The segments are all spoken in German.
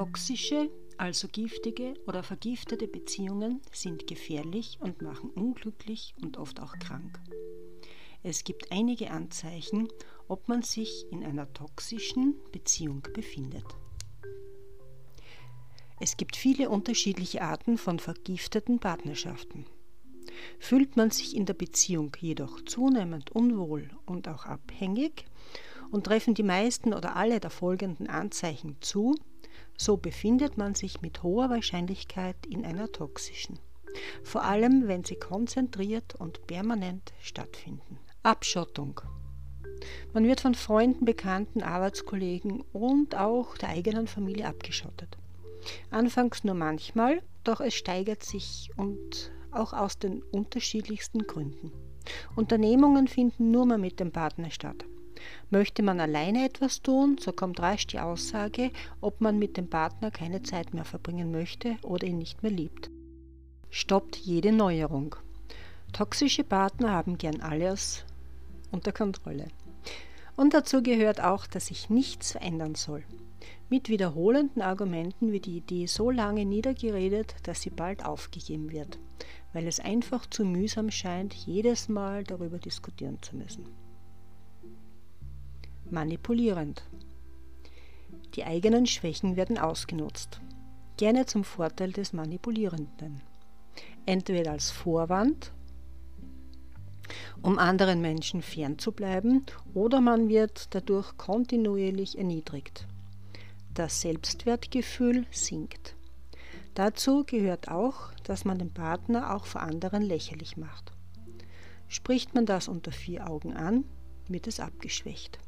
Toxische, also giftige oder vergiftete Beziehungen sind gefährlich und machen unglücklich und oft auch krank. Es gibt einige Anzeichen, ob man sich in einer toxischen Beziehung befindet. Es gibt viele unterschiedliche Arten von vergifteten Partnerschaften. Fühlt man sich in der Beziehung jedoch zunehmend unwohl und auch abhängig und treffen die meisten oder alle der folgenden Anzeichen zu, so befindet man sich mit hoher Wahrscheinlichkeit in einer toxischen, vor allem wenn sie konzentriert und permanent stattfinden. Abschottung. Man wird von Freunden, Bekannten, Arbeitskollegen und auch der eigenen Familie abgeschottet. Anfangs nur manchmal, doch es steigert sich und auch aus den unterschiedlichsten Gründen. Unternehmungen finden nur mehr mit dem Partner statt. Möchte man alleine etwas tun, so kommt rasch die Aussage, ob man mit dem Partner keine Zeit mehr verbringen möchte oder ihn nicht mehr liebt. Stoppt jede Neuerung. Toxische Partner haben gern alles unter Kontrolle. Und dazu gehört auch, dass sich nichts verändern soll. Mit wiederholenden Argumenten wird die Idee so lange niedergeredet, dass sie bald aufgegeben wird, weil es einfach zu mühsam scheint, jedes Mal darüber diskutieren zu müssen. Manipulierend. Die eigenen Schwächen werden ausgenutzt, gerne zum Vorteil des Manipulierenden. Entweder als Vorwand, um anderen Menschen fernzubleiben, oder man wird dadurch kontinuierlich erniedrigt. Das Selbstwertgefühl sinkt. Dazu gehört auch, dass man den Partner auch vor anderen lächerlich macht. Spricht man das unter vier Augen an, wird es abgeschwächt.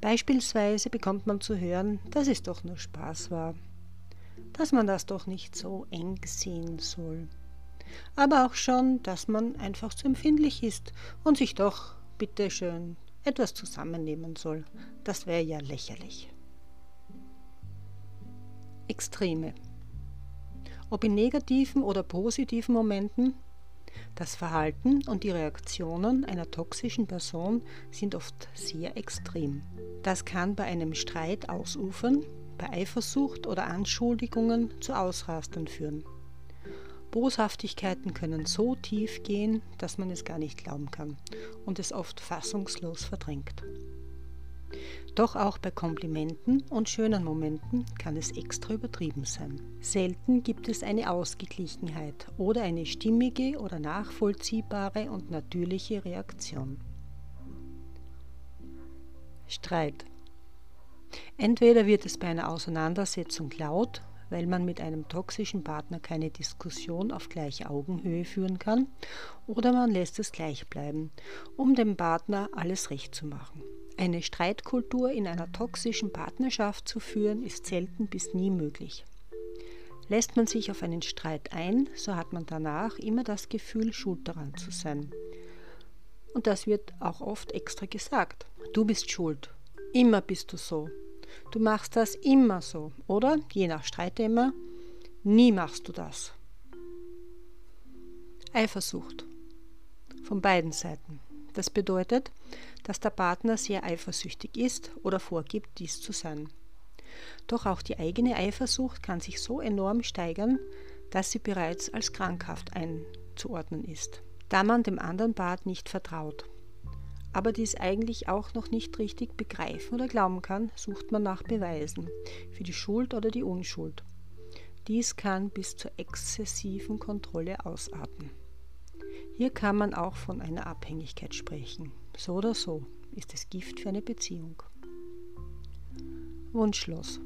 Beispielsweise bekommt man zu hören, dass es doch nur Spaß war, dass man das doch nicht so eng sehen soll, aber auch schon, dass man einfach zu empfindlich ist und sich doch, bitteschön, etwas zusammennehmen soll. Das wäre ja lächerlich. Extreme. Ob in negativen oder positiven Momenten, das Verhalten und die Reaktionen einer toxischen Person sind oft sehr extrem. Das kann bei einem Streit ausufern, bei Eifersucht oder Anschuldigungen zu Ausrastern führen. Boshaftigkeiten können so tief gehen, dass man es gar nicht glauben kann und es oft fassungslos verdrängt. Doch auch bei Komplimenten und schönen Momenten kann es extra übertrieben sein. Selten gibt es eine Ausgeglichenheit oder eine stimmige oder nachvollziehbare und natürliche Reaktion. Streit. Entweder wird es bei einer Auseinandersetzung laut weil man mit einem toxischen Partner keine Diskussion auf gleicher Augenhöhe führen kann, oder man lässt es gleich bleiben, um dem Partner alles recht zu machen. Eine Streitkultur in einer toxischen Partnerschaft zu führen, ist selten bis nie möglich. Lässt man sich auf einen Streit ein, so hat man danach immer das Gefühl, schuld daran zu sein. Und das wird auch oft extra gesagt. Du bist schuld. Immer bist du so. Du machst das immer so, oder? Je nach Streitthema. Nie machst du das. Eifersucht. Von beiden Seiten. Das bedeutet, dass der Partner sehr eifersüchtig ist oder vorgibt, dies zu sein. Doch auch die eigene Eifersucht kann sich so enorm steigern, dass sie bereits als krankhaft einzuordnen ist, da man dem anderen Part nicht vertraut aber dies eigentlich auch noch nicht richtig begreifen oder glauben kann, sucht man nach Beweisen für die Schuld oder die Unschuld. Dies kann bis zur exzessiven Kontrolle ausarten. Hier kann man auch von einer Abhängigkeit sprechen. So oder so ist es Gift für eine Beziehung. Wunschlos.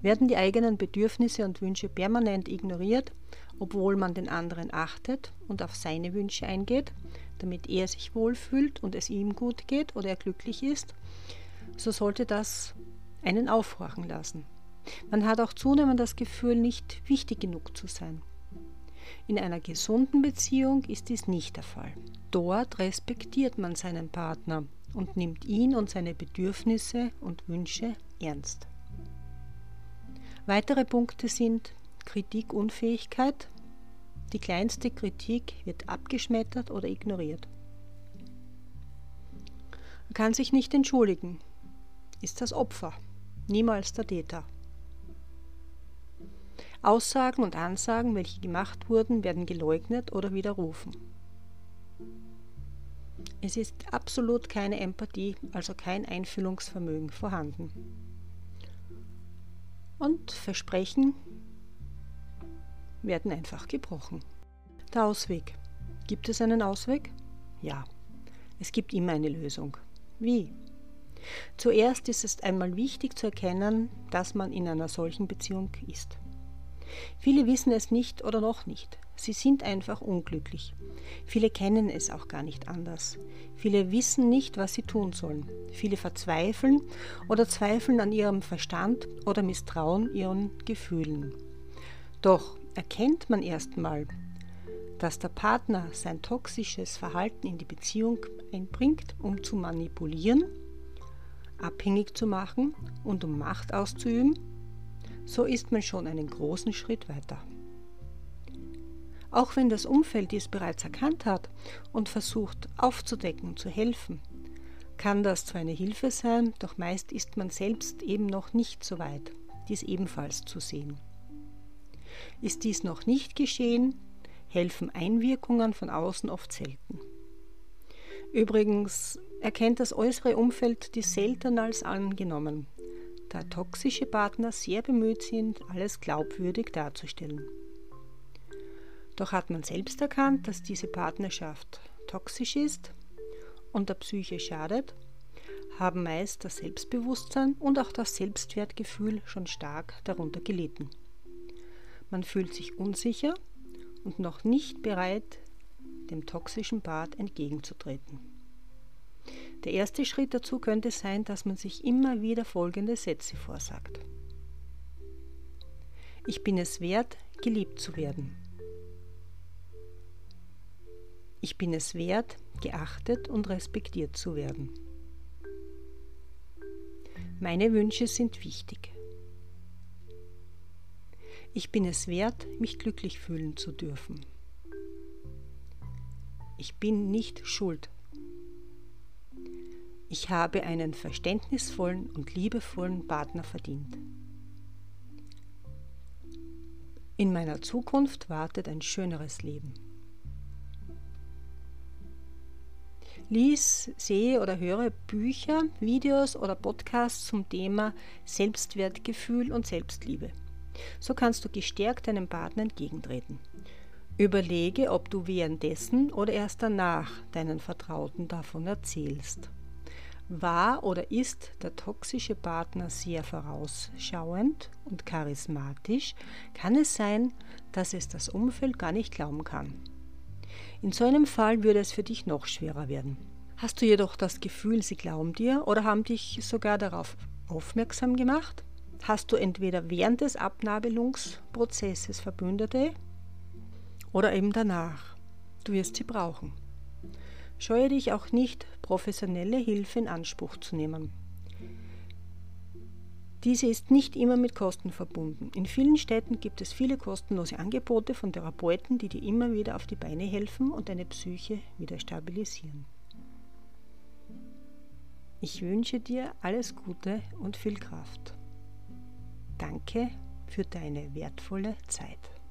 Werden die eigenen Bedürfnisse und Wünsche permanent ignoriert, obwohl man den anderen achtet und auf seine Wünsche eingeht, damit er sich wohlfühlt und es ihm gut geht oder er glücklich ist, so sollte das einen aufhorchen lassen. Man hat auch zunehmend das Gefühl, nicht wichtig genug zu sein. In einer gesunden Beziehung ist dies nicht der Fall. Dort respektiert man seinen Partner und nimmt ihn und seine Bedürfnisse und Wünsche ernst. Weitere Punkte sind Kritikunfähigkeit, die kleinste Kritik wird abgeschmettert oder ignoriert. Man kann sich nicht entschuldigen, ist das Opfer, niemals der Täter. Aussagen und Ansagen, welche gemacht wurden, werden geleugnet oder widerrufen. Es ist absolut keine Empathie, also kein Einfühlungsvermögen vorhanden. Und Versprechen werden einfach gebrochen. Der Ausweg. Gibt es einen Ausweg? Ja, es gibt immer eine Lösung. Wie? Zuerst ist es einmal wichtig zu erkennen, dass man in einer solchen Beziehung ist. Viele wissen es nicht oder noch nicht. Sie sind einfach unglücklich. Viele kennen es auch gar nicht anders. Viele wissen nicht, was sie tun sollen. Viele verzweifeln oder zweifeln an ihrem Verstand oder misstrauen ihren Gefühlen. Doch erkennt man erstmal, dass der Partner sein toxisches Verhalten in die Beziehung einbringt, um zu manipulieren, abhängig zu machen und um Macht auszuüben, so ist man schon einen großen Schritt weiter. Auch wenn das Umfeld dies bereits erkannt hat und versucht aufzudecken zu helfen, kann das zwar eine Hilfe sein, doch meist ist man selbst eben noch nicht so weit, dies ebenfalls zu sehen. Ist dies noch nicht geschehen, helfen Einwirkungen von außen oft selten. Übrigens erkennt das äußere Umfeld dies seltener als angenommen, da toxische Partner sehr bemüht sind, alles glaubwürdig darzustellen. Doch hat man selbst erkannt, dass diese Partnerschaft toxisch ist und der Psyche schadet, haben meist das Selbstbewusstsein und auch das Selbstwertgefühl schon stark darunter gelitten. Man fühlt sich unsicher und noch nicht bereit, dem toxischen Part entgegenzutreten. Der erste Schritt dazu könnte sein, dass man sich immer wieder folgende Sätze vorsagt. Ich bin es wert, geliebt zu werden. Ich bin es wert, geachtet und respektiert zu werden. Meine Wünsche sind wichtig. Ich bin es wert, mich glücklich fühlen zu dürfen. Ich bin nicht schuld. Ich habe einen verständnisvollen und liebevollen Partner verdient. In meiner Zukunft wartet ein schöneres Leben. Lies, sehe oder höre Bücher, Videos oder Podcasts zum Thema Selbstwertgefühl und Selbstliebe. So kannst du gestärkt deinem Partner entgegentreten. Überlege, ob du währenddessen oder erst danach deinen Vertrauten davon erzählst. War oder ist der toxische Partner sehr vorausschauend und charismatisch, kann es sein, dass es das Umfeld gar nicht glauben kann. In so einem Fall würde es für dich noch schwerer werden. Hast du jedoch das Gefühl, sie glauben dir oder haben dich sogar darauf aufmerksam gemacht? hast du entweder während des Abnabelungsprozesses Verbündete oder eben danach. Du wirst sie brauchen. Scheue dich auch nicht, professionelle Hilfe in Anspruch zu nehmen. Diese ist nicht immer mit Kosten verbunden. In vielen Städten gibt es viele kostenlose Angebote von Therapeuten, die dir immer wieder auf die Beine helfen und deine Psyche wieder stabilisieren. Ich wünsche dir alles Gute und viel Kraft. Danke für deine wertvolle Zeit.